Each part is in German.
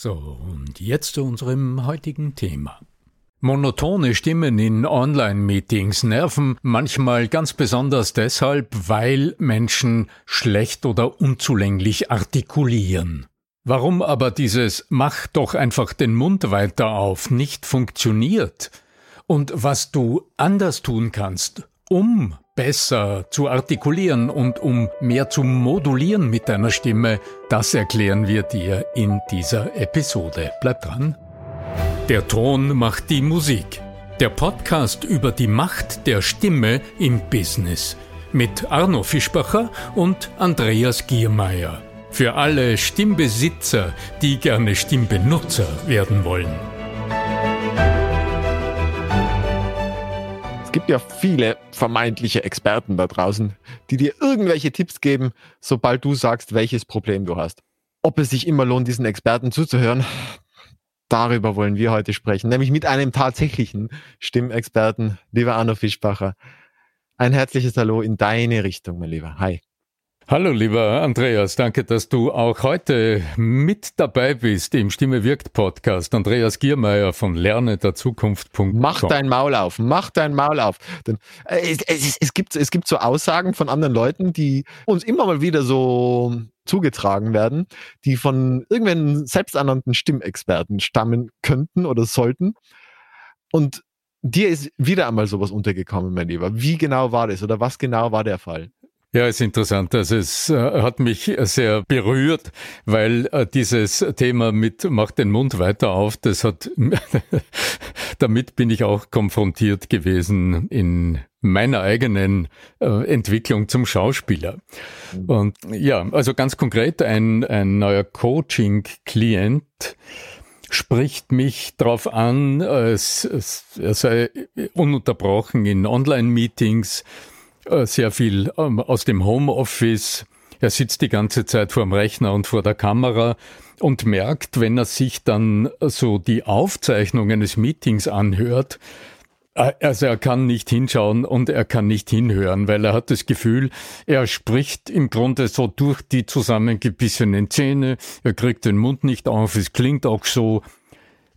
So, und jetzt zu unserem heutigen Thema. Monotone Stimmen in Online-Meetings nerven manchmal ganz besonders deshalb, weil Menschen schlecht oder unzulänglich artikulieren. Warum aber dieses Mach doch einfach den Mund weiter auf nicht funktioniert und was du anders tun kannst, um besser zu artikulieren und um mehr zu modulieren mit deiner Stimme, das erklären wir dir in dieser Episode. Bleib dran. Der Ton macht die Musik. Der Podcast über die Macht der Stimme im Business mit Arno Fischbacher und Andreas Giermeier. Für alle Stimmbesitzer, die gerne Stimmbenutzer werden wollen. Es gibt ja viele vermeintliche Experten da draußen, die dir irgendwelche Tipps geben, sobald du sagst, welches Problem du hast. Ob es sich immer lohnt, diesen Experten zuzuhören, darüber wollen wir heute sprechen, nämlich mit einem tatsächlichen Stimmexperten, lieber Arno Fischbacher. Ein herzliches Hallo in deine Richtung, mein Lieber. Hi. Hallo lieber Andreas, danke, dass du auch heute mit dabei bist im Stimme wirkt Podcast. Andreas Giermeier von lerne der Zukunft. Mach dein Maul auf, mach dein Maul auf. Denn, äh, es, es, es, gibt, es gibt so Aussagen von anderen Leuten, die uns immer mal wieder so zugetragen werden, die von irgendwelchen selbsternannten Stimmexperten stammen könnten oder sollten. Und dir ist wieder einmal sowas untergekommen, mein Lieber. Wie genau war das oder was genau war der Fall? Ja, ist interessant. Also es äh, hat mich sehr berührt, weil äh, dieses Thema mit mach den Mund weiter auf, das hat damit bin ich auch konfrontiert gewesen in meiner eigenen äh, Entwicklung zum Schauspieler. Mhm. Und ja, also ganz konkret ein, ein neuer Coaching-Klient spricht mich darauf an, es, es, er sei ununterbrochen in Online-Meetings äh, sehr viel ähm, aus dem Homeoffice. Er sitzt die ganze Zeit vor dem Rechner und vor der Kamera und merkt, wenn er sich dann so die Aufzeichnung eines Meetings anhört, äh, also er kann nicht hinschauen und er kann nicht hinhören, weil er hat das Gefühl, er spricht im Grunde so durch die zusammengebissenen Zähne, er kriegt den Mund nicht auf, es klingt auch so,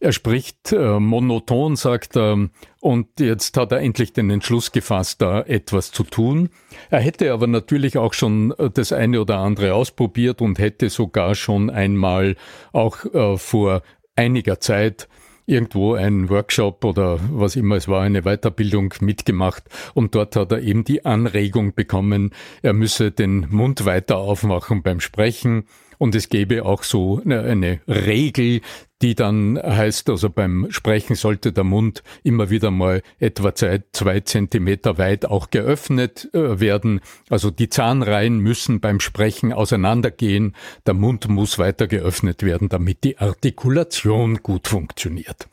er spricht äh, monoton, sagt er, und jetzt hat er endlich den Entschluss gefasst, da etwas zu tun. Er hätte aber natürlich auch schon äh, das eine oder andere ausprobiert und hätte sogar schon einmal auch äh, vor einiger Zeit irgendwo einen Workshop oder was immer es war, eine Weiterbildung mitgemacht und dort hat er eben die Anregung bekommen, er müsse den Mund weiter aufmachen beim Sprechen und es gäbe auch so eine, Regel, die dann heißt, also beim Sprechen sollte der Mund immer wieder mal etwa zwei, zwei Zentimeter weit auch geöffnet äh, werden. Also die Zahnreihen müssen beim Sprechen auseinandergehen. Der Mund muss weiter geöffnet werden, damit die Artikulation gut funktioniert.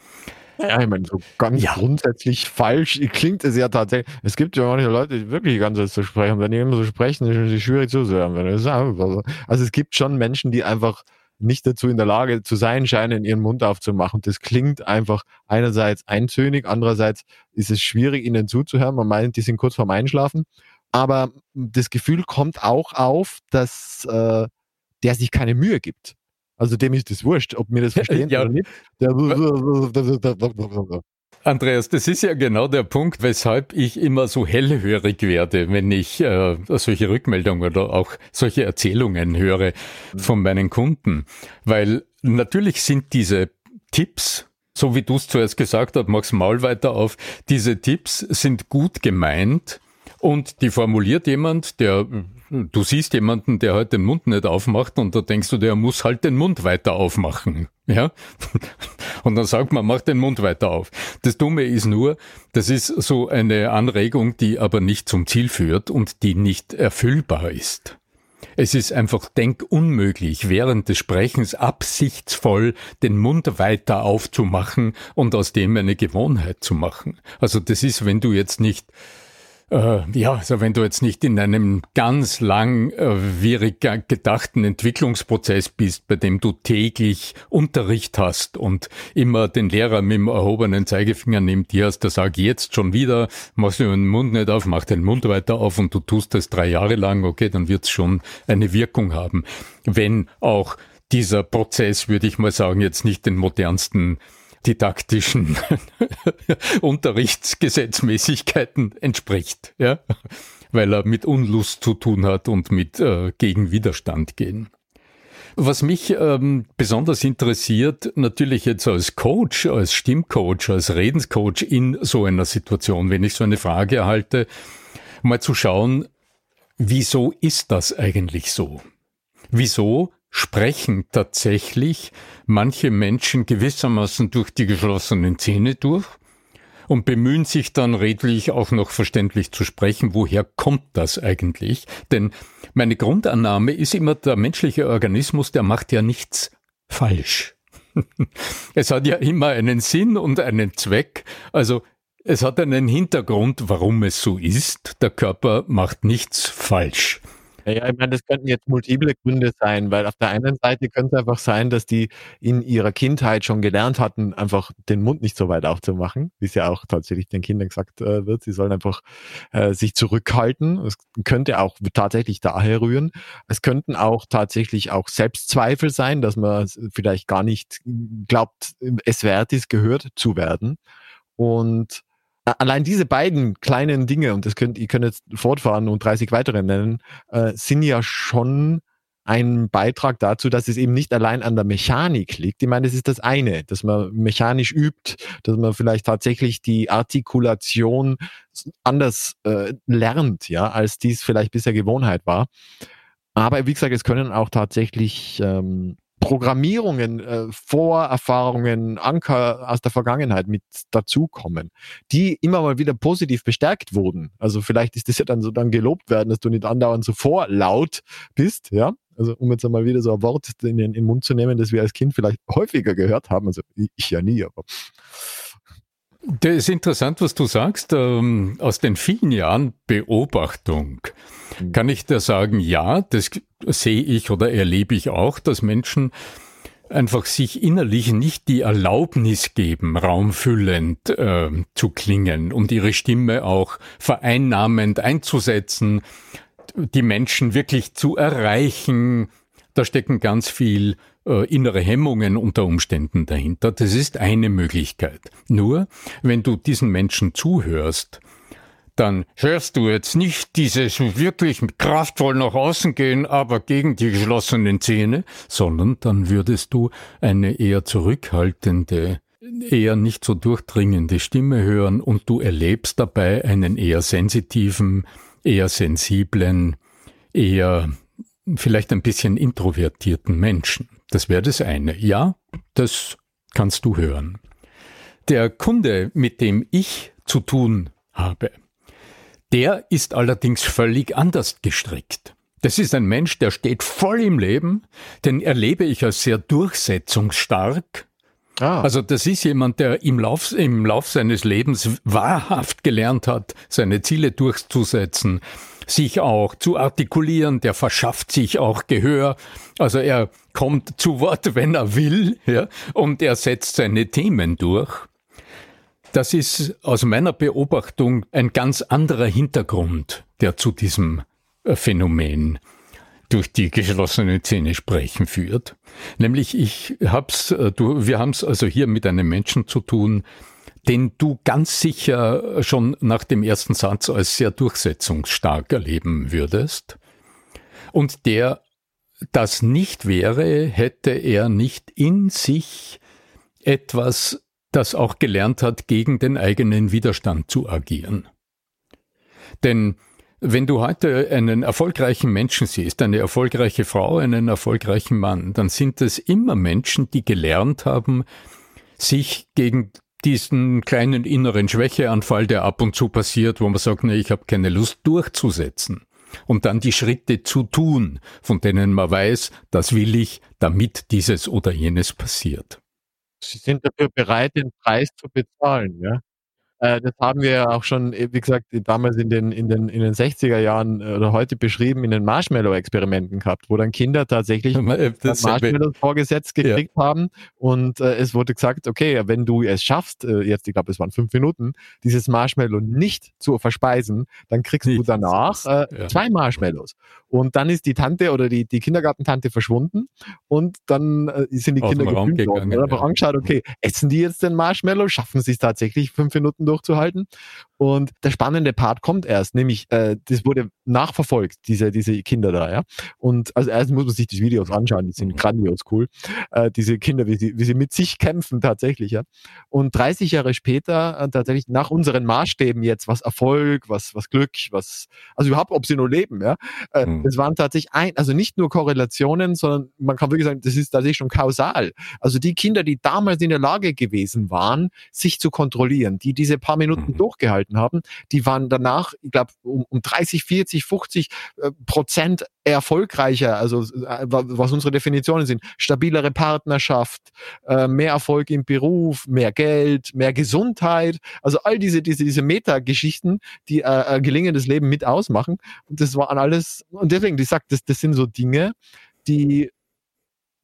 Ja, ich meine, so ganz ja. grundsätzlich falsch klingt es ja tatsächlich. Es gibt ja manche Leute, die wirklich ganz so sprechen. Wenn die immer so sprechen, ist es schwierig zuzuhören. Also es gibt schon Menschen, die einfach nicht dazu in der Lage zu sein scheinen, ihren Mund aufzumachen. Das klingt einfach einerseits eintönig, andererseits ist es schwierig, ihnen zuzuhören. Man meint, die sind kurz vorm Einschlafen. Aber das Gefühl kommt auch auf, dass äh, der sich keine Mühe gibt. Also dem ist das wurscht, ob wir das verstehen ja. oder nicht. Andreas, das ist ja genau der Punkt, weshalb ich immer so hellhörig werde, wenn ich äh, solche Rückmeldungen oder auch solche Erzählungen höre von meinen Kunden. Weil natürlich sind diese Tipps, so wie du es zuerst gesagt hast, mach's Maul weiter auf, diese Tipps sind gut gemeint und die formuliert jemand, der Du siehst jemanden, der halt den Mund nicht aufmacht und da denkst du, der muss halt den Mund weiter aufmachen. Ja? Und dann sagt man, mach den Mund weiter auf. Das Dumme ist nur, das ist so eine Anregung, die aber nicht zum Ziel führt und die nicht erfüllbar ist. Es ist einfach denkunmöglich, während des Sprechens absichtsvoll den Mund weiter aufzumachen und aus dem eine Gewohnheit zu machen. Also das ist, wenn du jetzt nicht äh, ja, also wenn du jetzt nicht in einem ganz langwierig äh, gedachten Entwicklungsprozess bist, bei dem du täglich Unterricht hast und immer den Lehrer mit dem erhobenen Zeigefinger neben dir hast, der sagt jetzt schon wieder, machst du den Mund nicht auf, mach den Mund weiter auf und du tust das drei Jahre lang, okay, dann wird's schon eine Wirkung haben. Wenn auch dieser Prozess, würde ich mal sagen, jetzt nicht den modernsten didaktischen Unterrichtsgesetzmäßigkeiten entspricht, ja, weil er mit Unlust zu tun hat und mit äh, gegen gehen. Was mich ähm, besonders interessiert, natürlich jetzt als Coach, als Stimmcoach, als Redenscoach in so einer Situation, wenn ich so eine Frage erhalte, mal zu schauen, wieso ist das eigentlich so? Wieso sprechen tatsächlich manche Menschen gewissermaßen durch die geschlossenen Zähne durch und bemühen sich dann redlich auch noch verständlich zu sprechen, woher kommt das eigentlich? Denn meine Grundannahme ist immer, der menschliche Organismus, der macht ja nichts falsch. es hat ja immer einen Sinn und einen Zweck, also es hat einen Hintergrund, warum es so ist. Der Körper macht nichts falsch. Ja, ich meine, das könnten jetzt multiple Gründe sein, weil auf der einen Seite könnte es einfach sein, dass die in ihrer Kindheit schon gelernt hatten, einfach den Mund nicht so weit aufzumachen, wie es ja auch tatsächlich den Kindern gesagt äh, wird. Sie sollen einfach äh, sich zurückhalten. Es könnte auch tatsächlich daher rühren. Es könnten auch tatsächlich auch Selbstzweifel sein, dass man vielleicht gar nicht glaubt, es wert ist, gehört zu werden. Und allein diese beiden kleinen Dinge, und das könnt, ihr könnt jetzt fortfahren und 30 weitere nennen, äh, sind ja schon ein Beitrag dazu, dass es eben nicht allein an der Mechanik liegt. Ich meine, das ist das eine, dass man mechanisch übt, dass man vielleicht tatsächlich die Artikulation anders äh, lernt, ja, als dies vielleicht bisher Gewohnheit war. Aber wie gesagt, es können auch tatsächlich ähm, Programmierungen, äh, Vorerfahrungen, Anker aus der Vergangenheit mit dazukommen, die immer mal wieder positiv bestärkt wurden. Also vielleicht ist das ja dann so dann gelobt werden, dass du nicht andauernd so vorlaut bist, ja. Also um jetzt einmal wieder so ein Wort in den, in den Mund zu nehmen, das wir als Kind vielleicht häufiger gehört haben. Also ich ja nie, aber das ist interessant, was du sagst. Ähm, aus den vielen Jahren Beobachtung hm. kann ich dir sagen, ja, das sehe ich oder erlebe ich auch, dass Menschen einfach sich innerlich nicht die Erlaubnis geben, raumfüllend äh, zu klingen und ihre Stimme auch vereinnahmend einzusetzen, die Menschen wirklich zu erreichen. Da stecken ganz viel äh, innere Hemmungen unter Umständen dahinter. Das ist eine Möglichkeit. Nur, wenn du diesen Menschen zuhörst, dann hörst du jetzt nicht dieses wirklich kraftvoll nach außen gehen, aber gegen die geschlossenen Zähne, sondern dann würdest du eine eher zurückhaltende, eher nicht so durchdringende Stimme hören und du erlebst dabei einen eher sensitiven, eher sensiblen, eher vielleicht ein bisschen introvertierten Menschen. Das wäre das eine. Ja, das kannst du hören. Der Kunde, mit dem ich zu tun habe, der ist allerdings völlig anders gestrickt. Das ist ein Mensch, der steht voll im Leben, den erlebe ich als sehr durchsetzungsstark. Ah. Also das ist jemand, der im Lauf, im Lauf seines Lebens wahrhaft gelernt hat, seine Ziele durchzusetzen, sich auch zu artikulieren, der verschafft sich auch Gehör. Also er kommt zu Wort, wenn er will, ja, und er setzt seine Themen durch. Das ist aus meiner Beobachtung ein ganz anderer Hintergrund, der zu diesem äh, Phänomen durch die geschlossenen Zähne sprechen führt. Nämlich ich hab's, äh, du, wir haben es also hier mit einem Menschen zu tun, den du ganz sicher schon nach dem ersten Satz als sehr durchsetzungsstark erleben würdest und der das nicht wäre, hätte er nicht in sich etwas, das auch gelernt hat, gegen den eigenen Widerstand zu agieren. Denn wenn du heute einen erfolgreichen Menschen siehst, eine erfolgreiche Frau, einen erfolgreichen Mann, dann sind es immer Menschen, die gelernt haben, sich gegen diesen kleinen inneren Schwächeanfall, der ab und zu passiert, wo man sagt, nee, ich habe keine Lust durchzusetzen. Und dann die Schritte zu tun, von denen man weiß, das will ich, damit dieses oder jenes passiert. Sie sind dafür bereit, den Preis zu bezahlen, ja? Äh, das haben wir ja auch schon, äh, wie gesagt, damals in den, in den, in den 60er Jahren äh, oder heute beschrieben in den Marshmallow-Experimenten gehabt, wo dann Kinder tatsächlich Marshmallows vorgesetzt gekriegt ja. haben und äh, es wurde gesagt, okay, wenn du es schaffst, äh, jetzt, ich glaube, es waren fünf Minuten, dieses Marshmallow nicht zu verspeisen, dann kriegst nicht. du danach äh, ja. zwei Marshmallows. Und dann ist die Tante oder die, die Kindergartentante verschwunden und dann äh, sind die Aus Kinder gegangen. Worden, oder? Ja. angeschaut, okay, essen die jetzt den Marshmallow, schaffen sie es tatsächlich fünf Minuten durchzuhalten. Und der spannende Part kommt erst, nämlich äh, das wurde nachverfolgt, diese, diese Kinder da, ja. Und also erst muss man sich die Videos anschauen, die sind mhm. grandios cool. Äh, diese Kinder, wie sie, wie sie mit sich kämpfen tatsächlich, ja. Und 30 Jahre später, äh, tatsächlich nach unseren Maßstäben jetzt, was Erfolg, was, was Glück, was, also überhaupt, ob sie nur leben, ja. Äh, mhm. Das waren tatsächlich ein, also nicht nur Korrelationen, sondern man kann wirklich sagen, das ist tatsächlich schon kausal. Also die Kinder, die damals in der Lage gewesen waren, sich zu kontrollieren, die diese paar Minuten mhm. durchgehalten haben, die waren danach, ich glaube, um, um 30, 40, 50 äh, Prozent erfolgreicher, also äh, was unsere Definitionen sind, stabilere Partnerschaft, äh, mehr Erfolg im Beruf, mehr Geld, mehr Gesundheit, also all diese, diese, diese Metageschichten, die äh, ein gelingendes Leben mit ausmachen. Und das waren alles, und deswegen, ich sag, das, das sind so Dinge, die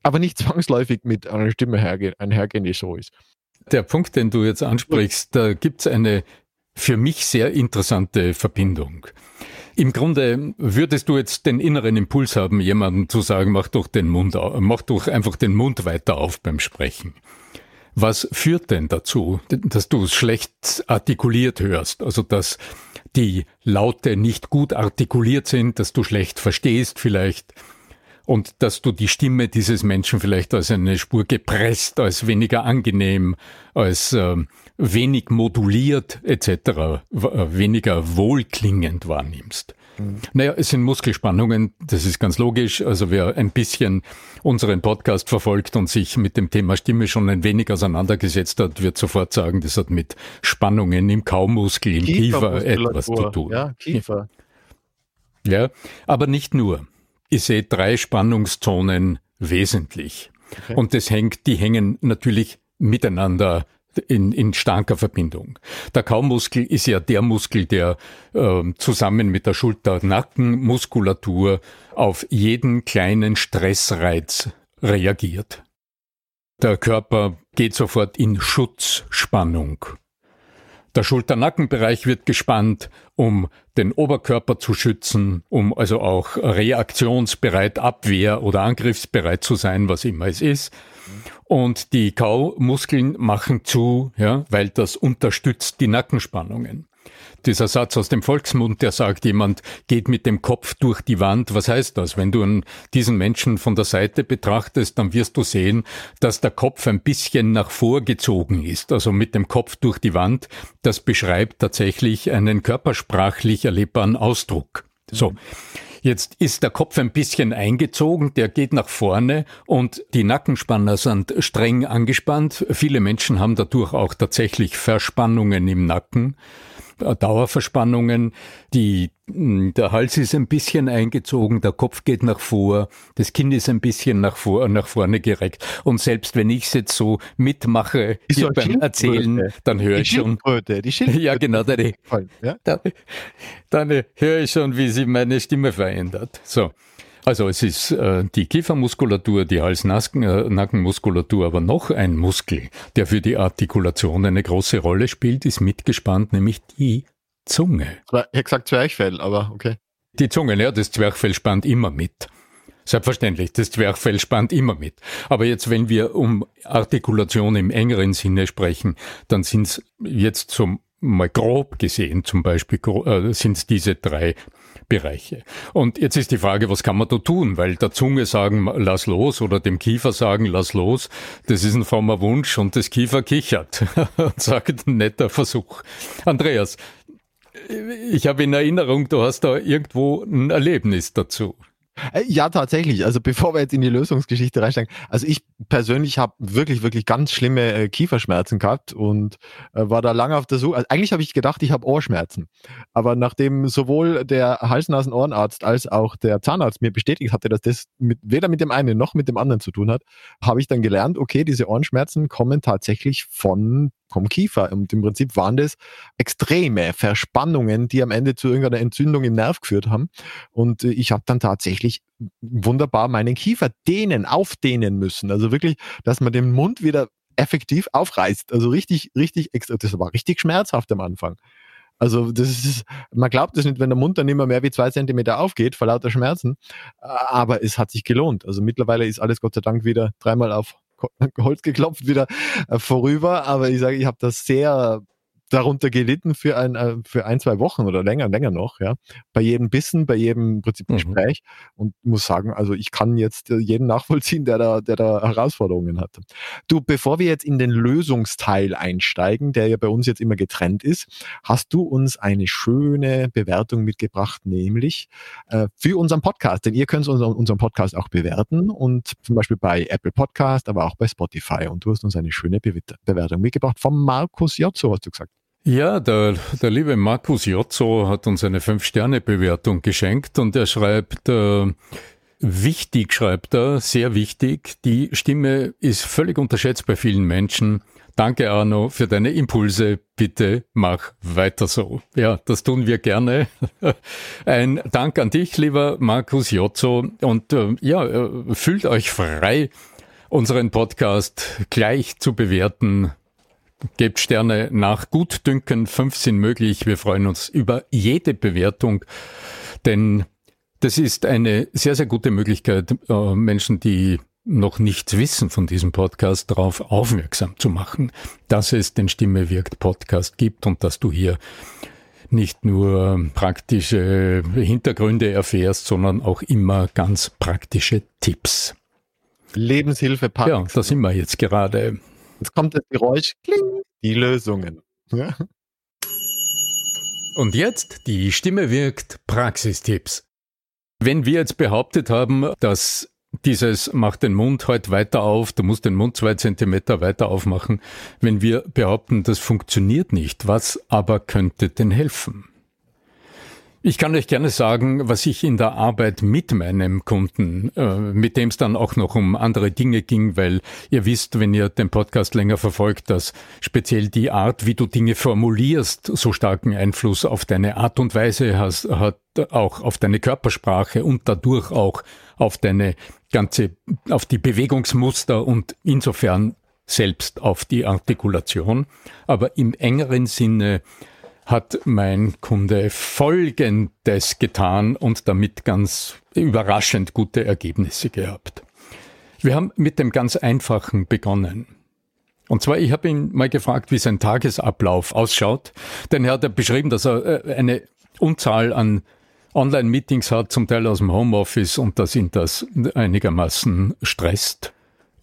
aber nicht zwangsläufig mit einer Stimme hergehen, einhergehen, die so ist. Der Punkt, den du jetzt ansprichst, da gibt's eine für mich sehr interessante Verbindung. Im Grunde würdest du jetzt den inneren Impuls haben, jemandem zu sagen, mach doch den Mund, mach doch einfach den Mund weiter auf beim Sprechen. Was führt denn dazu, dass du es schlecht artikuliert hörst? Also, dass die Laute nicht gut artikuliert sind, dass du schlecht verstehst vielleicht und dass du die Stimme dieses Menschen vielleicht als eine Spur gepresst, als weniger angenehm, als äh, wenig moduliert etc., äh, weniger wohlklingend wahrnimmst. Mhm. Naja, es sind Muskelspannungen, das ist ganz logisch. Also wer ein bisschen unseren Podcast verfolgt und sich mit dem Thema Stimme schon ein wenig auseinandergesetzt hat, wird sofort sagen, das hat mit Spannungen im Kaumuskel, im Kiefer etwas zu tun. Ja, Kiefer. Ja, aber nicht nur. Ich sehe drei Spannungszonen wesentlich. Okay. Und das hängt, die hängen natürlich miteinander in, in starker Verbindung. Der Kaumuskel ist ja der Muskel, der äh, zusammen mit der Schulter-Nackenmuskulatur auf jeden kleinen Stressreiz reagiert. Der Körper geht sofort in Schutzspannung. Der Schulter-Nackenbereich wird gespannt, um den Oberkörper zu schützen, um also auch reaktionsbereit, abwehr- oder angriffsbereit zu sein, was immer es ist. Und die Kaumuskeln machen zu, ja, weil das unterstützt die Nackenspannungen dieser Satz aus dem Volksmund, der sagt, jemand geht mit dem Kopf durch die Wand. Was heißt das? Wenn du diesen Menschen von der Seite betrachtest, dann wirst du sehen, dass der Kopf ein bisschen nach vorgezogen ist, also mit dem Kopf durch die Wand. Das beschreibt tatsächlich einen körpersprachlich erlebbaren Ausdruck. So. Jetzt ist der Kopf ein bisschen eingezogen, der geht nach vorne und die Nackenspanner sind streng angespannt. Viele Menschen haben dadurch auch tatsächlich Verspannungen im Nacken. Dauerverspannungen, die, hm, der Hals ist ein bisschen eingezogen, der Kopf geht nach vor, das Kinn ist ein bisschen nach, vor, nach vorne gereckt. Und selbst wenn ich es jetzt so mitmache hier beim Erzählen, dann höre ich schon. Die ja, genau, dann, ja? dann, dann höre ich schon, wie sich meine Stimme verändert. So. Also es ist äh, die Kiefermuskulatur, die Hals-Nackenmuskulatur, aber noch ein Muskel, der für die Artikulation eine große Rolle spielt, ist mitgespannt, nämlich die Zunge. Ich hätte gesagt Zwerchfell, aber okay. Die Zunge, ja, das Zwerchfell spannt immer mit. Selbstverständlich, das Zwerchfell spannt immer mit. Aber jetzt, wenn wir um Artikulation im engeren Sinne sprechen, dann sind es jetzt zum mal grob gesehen zum Beispiel äh, sind es diese drei Bereiche. Und jetzt ist die Frage, was kann man da tun? Weil der Zunge sagen, lass los oder dem Kiefer sagen, lass los, das ist ein frommer Wunsch und das Kiefer kichert und sagt, netter Versuch. Andreas, ich habe in Erinnerung, du hast da irgendwo ein Erlebnis dazu. Äh, ja, tatsächlich. Also bevor wir jetzt in die Lösungsgeschichte reinsteigen, also ich persönlich habe wirklich, wirklich ganz schlimme äh, Kieferschmerzen gehabt und äh, war da lange auf der Suche. Also eigentlich habe ich gedacht, ich habe Ohrschmerzen. Aber nachdem sowohl der Hals-Nasen-Ohrenarzt als auch der Zahnarzt mir bestätigt hatte, dass das mit, weder mit dem einen noch mit dem anderen zu tun hat, habe ich dann gelernt, okay, diese Ohrenschmerzen kommen tatsächlich von vom Kiefer. Und im Prinzip waren das extreme Verspannungen, die am Ende zu irgendeiner Entzündung im Nerv geführt haben. Und äh, ich habe dann tatsächlich wunderbar meinen Kiefer dehnen, aufdehnen müssen. Also wirklich, dass man den Mund wieder effektiv aufreißt. Also richtig, richtig extra. Das war richtig schmerzhaft am Anfang. Also das ist, man glaubt es nicht, wenn der Mund dann immer mehr wie zwei Zentimeter aufgeht vor lauter Schmerzen. Aber es hat sich gelohnt. Also mittlerweile ist alles Gott sei Dank wieder dreimal auf Holz geklopft wieder äh, vorüber, aber ich sage, ich habe das sehr darunter gelitten für ein, äh, für ein, zwei Wochen oder länger, länger noch, ja. Bei jedem Bissen, bei jedem Prinzip mhm. Gespräch und muss sagen, also ich kann jetzt äh, jeden nachvollziehen, der da, der da Herausforderungen hat. Du, bevor wir jetzt in den Lösungsteil einsteigen, der ja bei uns jetzt immer getrennt ist, hast du uns eine schöne Bewertung mitgebracht, nämlich äh, für unseren Podcast, denn ihr könnt unseren, unseren Podcast auch bewerten und zum Beispiel bei Apple Podcast, aber auch bei Spotify und du hast uns eine schöne Be Bewertung mitgebracht vom Markus Jotzo, hast du gesagt. Ja, der, der liebe Markus Jotzo hat uns eine Fünf-Sterne-Bewertung geschenkt und er schreibt, äh, wichtig schreibt er, sehr wichtig, die Stimme ist völlig unterschätzt bei vielen Menschen. Danke Arno für deine Impulse. Bitte mach weiter so. Ja, das tun wir gerne. Ein Dank an dich, lieber Markus Jotzo. Und äh, ja, äh, fühlt euch frei, unseren Podcast gleich zu bewerten Gebt Sterne nach Gutdünken, fünf sind möglich. Wir freuen uns über jede Bewertung, denn das ist eine sehr, sehr gute Möglichkeit, äh, Menschen, die noch nichts wissen von diesem Podcast, darauf aufmerksam zu machen, dass es den Stimme wirkt Podcast gibt und dass du hier nicht nur praktische Hintergründe erfährst, sondern auch immer ganz praktische Tipps. Lebenshilfe Pack. Ja, da sind wir jetzt gerade. Jetzt kommt das Geräusch, kling, die Lösungen. Ja. Und jetzt die Stimme wirkt Praxistipps. Wenn wir jetzt behauptet haben, dass dieses macht den Mund heute weiter auf, du musst den Mund zwei Zentimeter weiter aufmachen, wenn wir behaupten, das funktioniert nicht, was aber könnte denn helfen? Ich kann euch gerne sagen, was ich in der Arbeit mit meinem Kunden, äh, mit dem es dann auch noch um andere Dinge ging, weil ihr wisst, wenn ihr den Podcast länger verfolgt, dass speziell die Art, wie du Dinge formulierst, so starken Einfluss auf deine Art und Weise hast, hat, auch auf deine Körpersprache und dadurch auch auf deine ganze, auf die Bewegungsmuster und insofern selbst auf die Artikulation. Aber im engeren Sinne hat mein Kunde Folgendes getan und damit ganz überraschend gute Ergebnisse gehabt. Wir haben mit dem ganz Einfachen begonnen. Und zwar, ich habe ihn mal gefragt, wie sein Tagesablauf ausschaut, denn er hat ja beschrieben, dass er äh, eine Unzahl an Online-Meetings hat, zum Teil aus dem Homeoffice und dass ihn das einigermaßen stresst.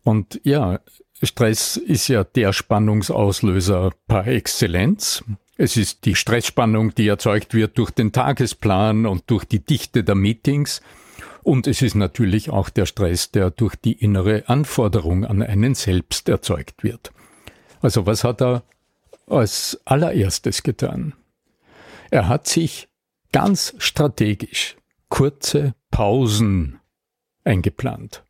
Und ja, Stress ist ja der Spannungsauslöser par excellence. Es ist die Stressspannung, die erzeugt wird durch den Tagesplan und durch die Dichte der Meetings. Und es ist natürlich auch der Stress, der durch die innere Anforderung an einen selbst erzeugt wird. Also was hat er als allererstes getan? Er hat sich ganz strategisch kurze Pausen eingeplant.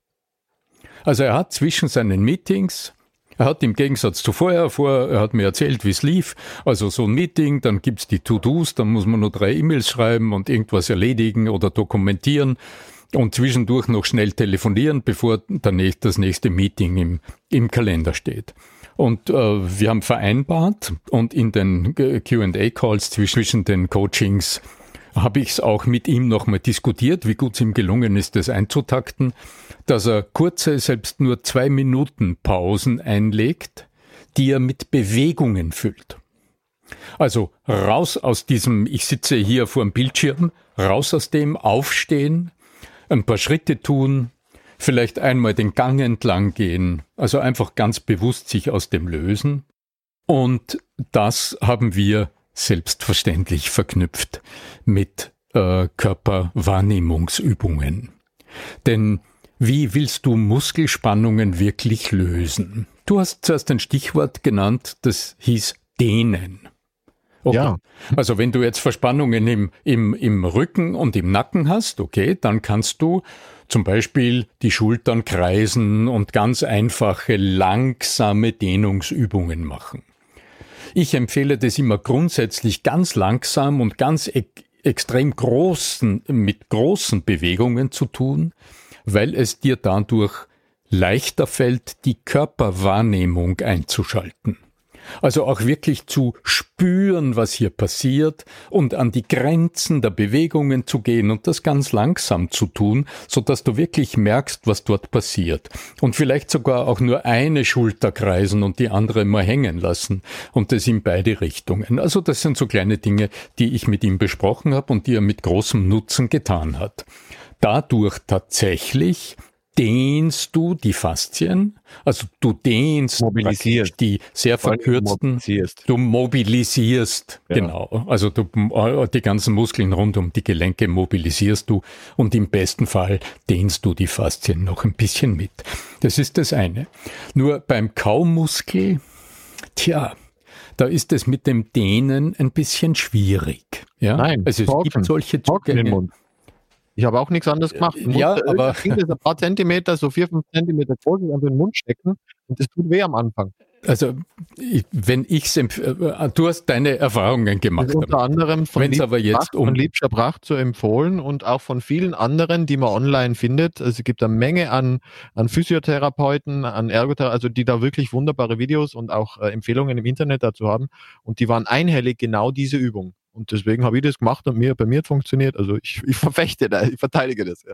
Also er hat zwischen seinen Meetings er hat im Gegensatz zu vorher, vor, er hat mir erzählt, wie es lief. Also so ein Meeting, dann gibt's die To-Dos, dann muss man nur drei E-Mails schreiben und irgendwas erledigen oder dokumentieren und zwischendurch noch schnell telefonieren, bevor das nächste Meeting im, im Kalender steht. Und äh, wir haben vereinbart und in den QA-Calls zwischen den Coachings habe ich es auch mit ihm nochmal diskutiert, wie gut es ihm gelungen ist, das einzutakten, dass er kurze, selbst nur zwei Minuten Pausen einlegt, die er mit Bewegungen füllt. Also raus aus diesem, ich sitze hier vor dem Bildschirm, raus aus dem, aufstehen, ein paar Schritte tun, vielleicht einmal den Gang entlang gehen, also einfach ganz bewusst sich aus dem lösen. Und das haben wir selbstverständlich verknüpft mit äh, Körperwahrnehmungsübungen. Denn wie willst du Muskelspannungen wirklich lösen? Du hast zuerst ein Stichwort genannt, das hieß Dehnen. Okay. Ja. Also wenn du jetzt Verspannungen im, im, im Rücken und im Nacken hast, okay, dann kannst du zum Beispiel die Schultern kreisen und ganz einfache, langsame Dehnungsübungen machen. Ich empfehle das immer grundsätzlich ganz langsam und ganz e extrem großen, mit großen Bewegungen zu tun, weil es dir dadurch leichter fällt, die Körperwahrnehmung einzuschalten. Also auch wirklich zu spüren, was hier passiert und an die Grenzen der Bewegungen zu gehen und das ganz langsam zu tun, so dass du wirklich merkst, was dort passiert. Und vielleicht sogar auch nur eine Schulter kreisen und die andere mal hängen lassen und das in beide Richtungen. Also das sind so kleine Dinge, die ich mit ihm besprochen habe und die er mit großem Nutzen getan hat dadurch tatsächlich dehnst du die Faszien, also du dehnst mobilisierst. die sehr verkürzten, mobilisierst. du mobilisierst, ja. genau, also du, äh, die ganzen Muskeln rund um die Gelenke mobilisierst du und im besten Fall dehnst du die Faszien noch ein bisschen mit. Das ist das eine. Nur beim Kaumuskel, tja, da ist es mit dem Dehnen ein bisschen schwierig. Ja? Nein, also es gibt solche Zugänge. Ich habe auch nichts anderes gemacht. Ich ja, aber. ein paar Zentimeter, so vier, fünf Zentimeter groß, einfach in den Mund stecken und das tut weh am Anfang. Also, wenn ich äh, du hast deine Erfahrungen gemacht. unter anderem von Wenn's aber jetzt um Liebscher Pracht so empfohlen und auch von vielen anderen, die man online findet. Also es gibt eine Menge an, an Physiotherapeuten, an Ergotherapeuten, also die da wirklich wunderbare Videos und auch äh, Empfehlungen im Internet dazu haben. Und die waren einhellig genau diese Übung. Und deswegen habe ich das gemacht und mir, bei mir hat funktioniert. Also ich, ich verfechte da, ich verteidige das. Ja.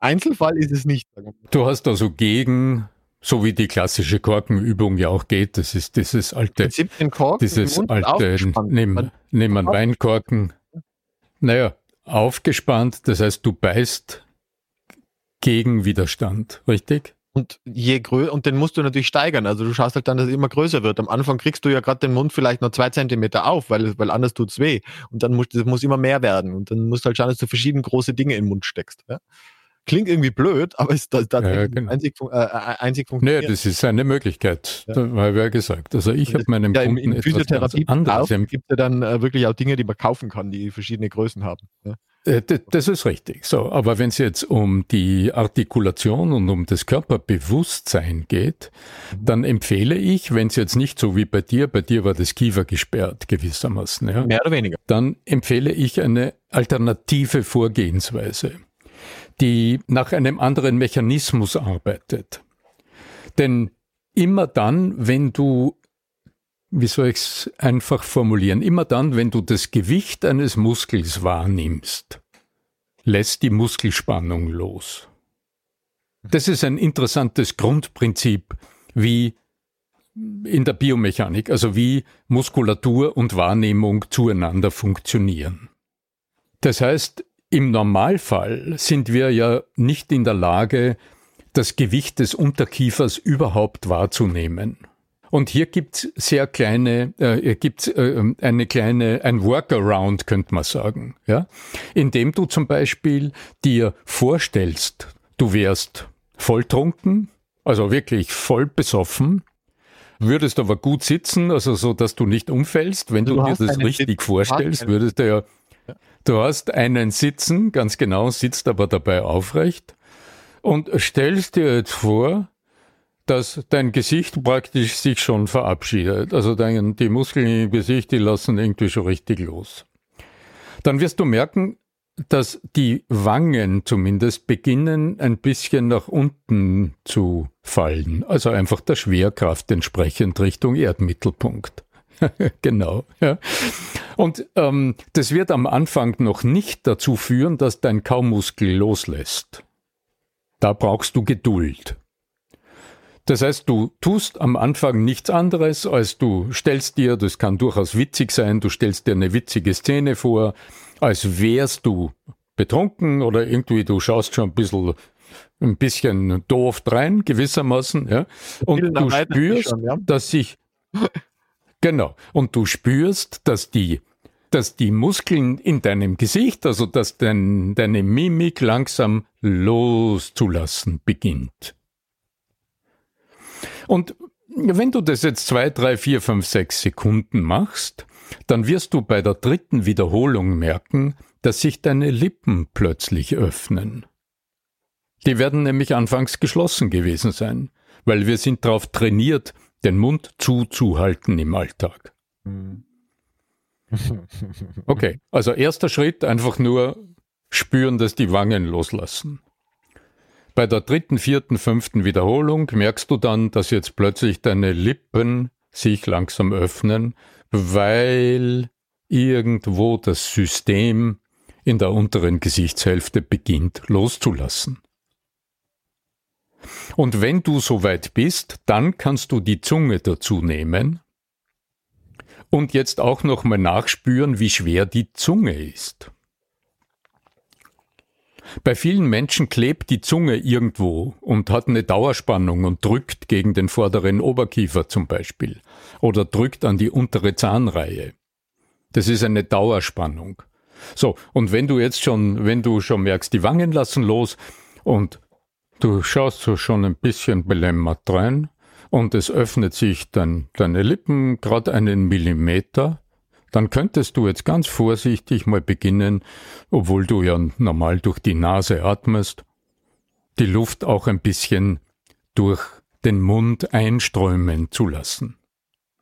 Einzelfall ist es nicht. Du hast also gegen, so wie die klassische Korkenübung ja auch geht, das ist dieses alte, Korken dieses alte, nimm, nimm einen Weinkorken, naja, aufgespannt, das heißt, du beißt gegen Widerstand, richtig? Und je größer, und den musst du natürlich steigern. Also du schaust halt dann, dass es immer größer wird. Am Anfang kriegst du ja gerade den Mund vielleicht noch zwei Zentimeter auf, weil, weil anders tut's weh. Und dann muss, das muss immer mehr werden. Und dann musst du halt schauen, dass du verschiedene große Dinge in den Mund steckst. Ja? Klingt irgendwie blöd, aber ist das tatsächlich ja, genau. einzig, äh, äh, einzig funktioniert. Nee, das ist eine Möglichkeit, ja. habe ja gesagt. Also ich habe meinem ja, Kunden in, in Physiotherapie anderes. gibt es ja dann äh, wirklich auch Dinge, die man kaufen kann, die verschiedene Größen haben. Ja. Äh, das ist richtig. So, aber wenn es jetzt um die Artikulation und um das Körperbewusstsein geht, mhm. dann empfehle ich, wenn es jetzt nicht so wie bei dir, bei dir war das Kiefer gesperrt gewissermaßen, ja, mehr oder weniger, dann empfehle ich eine alternative Vorgehensweise, die nach einem anderen Mechanismus arbeitet. Denn immer dann, wenn du wie soll ich es einfach formulieren? Immer dann, wenn du das Gewicht eines Muskels wahrnimmst, lässt die Muskelspannung los. Das ist ein interessantes Grundprinzip, wie in der Biomechanik, also wie Muskulatur und Wahrnehmung zueinander funktionieren. Das heißt, im Normalfall sind wir ja nicht in der Lage, das Gewicht des Unterkiefers überhaupt wahrzunehmen. Und hier gibt's sehr kleine, äh, gibt's äh, eine kleine, ein Workaround, könnte man sagen, ja, indem du zum Beispiel dir vorstellst, du wärst volltrunken, also wirklich voll besoffen, würdest aber gut sitzen, also so, dass du nicht umfällst. Wenn du, du dir das richtig vorstellst, würdest du ja, du hast einen Sitzen, ganz genau, sitzt aber dabei aufrecht und stellst dir jetzt vor, dass dein Gesicht praktisch sich schon verabschiedet. Also dein, die Muskeln im Gesicht, die lassen irgendwie schon richtig los. Dann wirst du merken, dass die Wangen zumindest beginnen ein bisschen nach unten zu fallen. Also einfach der Schwerkraft entsprechend Richtung Erdmittelpunkt. genau. Ja. Und ähm, das wird am Anfang noch nicht dazu führen, dass dein Kaumuskel loslässt. Da brauchst du Geduld. Das heißt, du tust am Anfang nichts anderes, als du stellst dir, das kann durchaus witzig sein, du stellst dir eine witzige Szene vor, als wärst du betrunken oder irgendwie du schaust schon ein bisschen ein bisschen doof rein, gewissermaßen, ja. Und du spürst, schon, ja? dass sich, genau, und du spürst, dass die, dass die Muskeln in deinem Gesicht, also dass dein, deine Mimik langsam loszulassen beginnt. Und wenn du das jetzt zwei, drei, vier, fünf, sechs Sekunden machst, dann wirst du bei der dritten Wiederholung merken, dass sich deine Lippen plötzlich öffnen. Die werden nämlich anfangs geschlossen gewesen sein, weil wir sind darauf trainiert, den Mund zuzuhalten im Alltag. Okay, also erster Schritt einfach nur spüren, dass die Wangen loslassen. Bei der dritten, vierten, fünften Wiederholung merkst du dann, dass jetzt plötzlich deine Lippen sich langsam öffnen, weil irgendwo das System in der unteren Gesichtshälfte beginnt loszulassen. Und wenn du soweit bist, dann kannst du die Zunge dazu nehmen und jetzt auch nochmal nachspüren, wie schwer die Zunge ist. Bei vielen Menschen klebt die Zunge irgendwo und hat eine Dauerspannung und drückt gegen den vorderen Oberkiefer zum Beispiel oder drückt an die untere Zahnreihe. Das ist eine Dauerspannung. So, und wenn du jetzt schon, wenn du schon merkst, die Wangen lassen los und du schaust so schon ein bisschen belämmert rein und es öffnet sich dann deine Lippen gerade einen Millimeter, dann könntest du jetzt ganz vorsichtig mal beginnen, obwohl du ja normal durch die Nase atmest, die Luft auch ein bisschen durch den Mund einströmen zu lassen.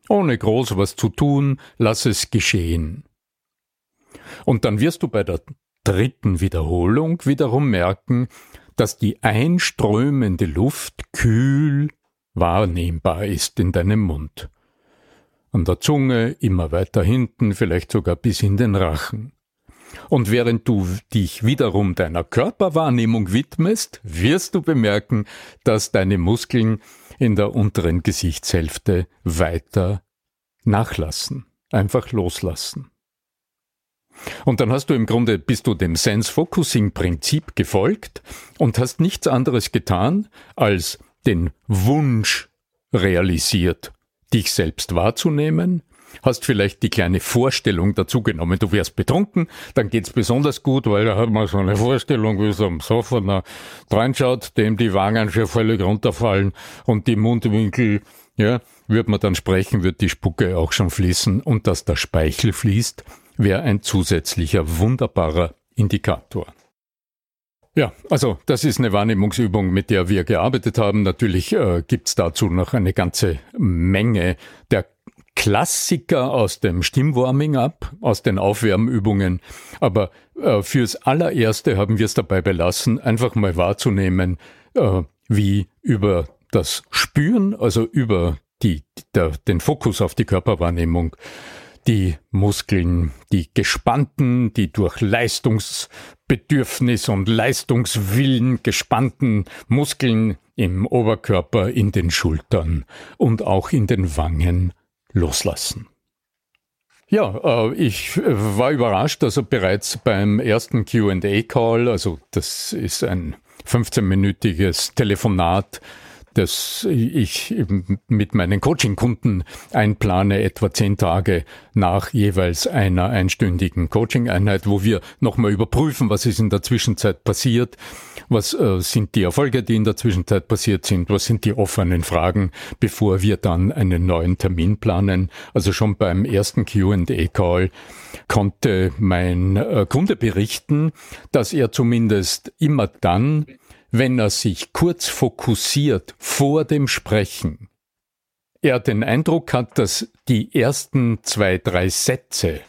Ohne groß was zu tun, lass es geschehen. Und dann wirst du bei der dritten Wiederholung wiederum merken, dass die einströmende Luft kühl wahrnehmbar ist in deinem Mund an der Zunge, immer weiter hinten, vielleicht sogar bis in den Rachen. Und während du dich wiederum deiner Körperwahrnehmung widmest, wirst du bemerken, dass deine Muskeln in der unteren Gesichtshälfte weiter nachlassen, einfach loslassen. Und dann hast du im Grunde, bist du dem Sense-Focusing-Prinzip gefolgt und hast nichts anderes getan, als den Wunsch realisiert dich selbst wahrzunehmen, hast vielleicht die kleine Vorstellung dazu genommen, du wärst betrunken, dann geht's besonders gut, weil da hat man so eine Vorstellung, wie so am Sofa reinschaut, dem die Wangen schon völlig runterfallen und die Mundwinkel, ja, wird man dann sprechen, wird die Spucke auch schon fließen und dass der Speichel fließt, wäre ein zusätzlicher wunderbarer Indikator. Ja, also das ist eine Wahrnehmungsübung, mit der wir gearbeitet haben. Natürlich äh, gibt's dazu noch eine ganze Menge der Klassiker aus dem Stimmwarming-up, aus den Aufwärmübungen. Aber äh, fürs allererste haben wir es dabei belassen, einfach mal wahrzunehmen, äh, wie über das Spüren, also über die, der, den Fokus auf die Körperwahrnehmung, die Muskeln, die gespannten, die durch Leistungsbedürfnis und Leistungswillen gespannten Muskeln im Oberkörper, in den Schultern und auch in den Wangen loslassen. Ja, äh, ich äh, war überrascht, also bereits beim ersten QA-Call, also das ist ein 15-minütiges Telefonat das ich mit meinen Coaching-Kunden einplane, etwa zehn Tage nach jeweils einer einstündigen Coaching-Einheit, wo wir nochmal überprüfen, was ist in der Zwischenzeit passiert, was äh, sind die Erfolge, die in der Zwischenzeit passiert sind, was sind die offenen Fragen, bevor wir dann einen neuen Termin planen. Also schon beim ersten Q&A-Call konnte mein äh, Kunde berichten, dass er zumindest immer dann wenn er sich kurz fokussiert vor dem Sprechen, er den Eindruck hat, dass die ersten zwei, drei Sätze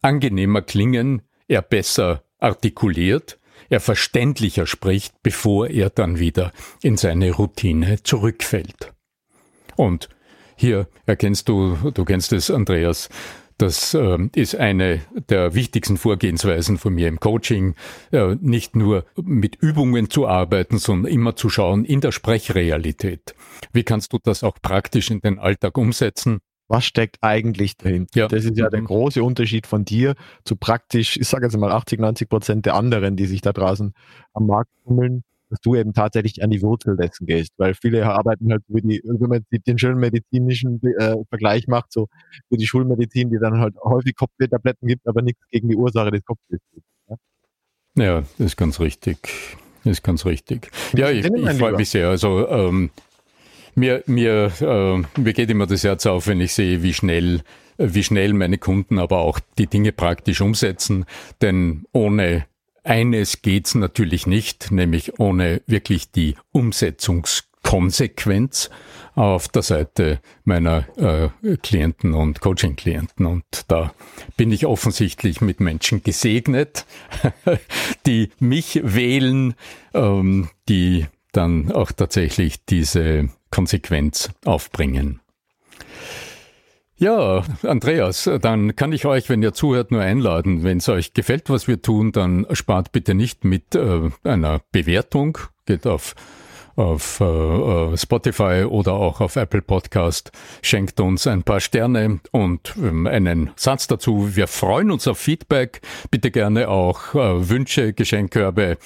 angenehmer klingen, er besser artikuliert, er verständlicher spricht, bevor er dann wieder in seine Routine zurückfällt. Und hier erkennst du, du kennst es, Andreas, Das äh, ist eine der wichtigsten Vorgehensweisen von mir im Coaching, äh, nicht nur mit Übungen zu arbeiten, sondern immer zu schauen in der Sprechrealität. Wie kannst du das auch praktisch in den Alltag umsetzen? was steckt eigentlich dahinter? Ja. Das ist ja der mhm. große Unterschied von dir zu praktisch, ich sage jetzt mal 80, 90 Prozent der anderen, die sich da draußen am Markt tummeln, dass du eben tatsächlich an die Wurzel dessen gehst, weil viele arbeiten halt wie die, wenn man den schönen medizinischen äh, Vergleich macht, so für die Schulmedizin, die dann halt häufig Kopfwehtabletten gibt, aber nichts gegen die Ursache des Kopfwehs gibt. Ja? ja, das ist ganz richtig. Das ist ganz richtig. Ja, ich, ich freue mich sehr. Also ähm, mir, mir, äh, mir geht immer das Herz auf, wenn ich sehe, wie schnell, wie schnell meine Kunden aber auch die Dinge praktisch umsetzen. Denn ohne eines geht's natürlich nicht, nämlich ohne wirklich die Umsetzungskonsequenz auf der Seite meiner äh, Klienten und Coaching-Klienten. Und da bin ich offensichtlich mit Menschen gesegnet, die mich wählen, ähm, die dann auch tatsächlich diese Konsequenz aufbringen. Ja, Andreas, dann kann ich euch, wenn ihr zuhört, nur einladen. Wenn es euch gefällt, was wir tun, dann spart bitte nicht mit äh, einer Bewertung. Geht auf, auf äh, äh Spotify oder auch auf Apple Podcast. Schenkt uns ein paar Sterne und ähm, einen Satz dazu. Wir freuen uns auf Feedback. Bitte gerne auch äh, Wünsche, Geschenkkörbe,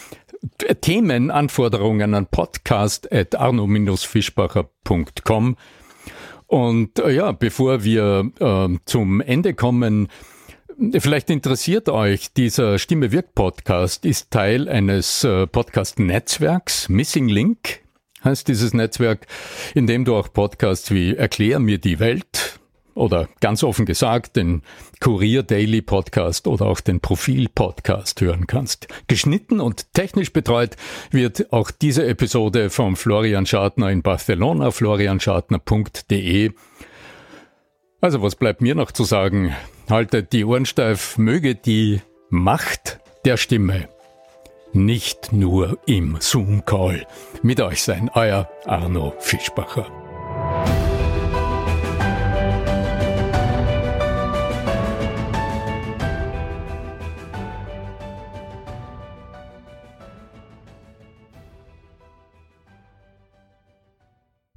Themen, Anforderungen an podcast at arno-fischbacher.com. Und äh, ja, bevor wir äh, zum Ende kommen, vielleicht interessiert euch, dieser Stimme wirkt Podcast ist Teil eines äh, Podcast-Netzwerks, Missing Link heißt dieses Netzwerk, in dem du auch Podcasts wie Erklär mir die Welt, oder ganz offen gesagt den Kurier Daily Podcast oder auch den Profil Podcast hören kannst. Geschnitten und technisch betreut wird auch diese Episode vom Florian Schartner in Barcelona, florianschartner.de. Also was bleibt mir noch zu sagen? Haltet die Ohren steif, möge die Macht der Stimme nicht nur im Zoom-Call mit euch sein. Euer Arno Fischbacher.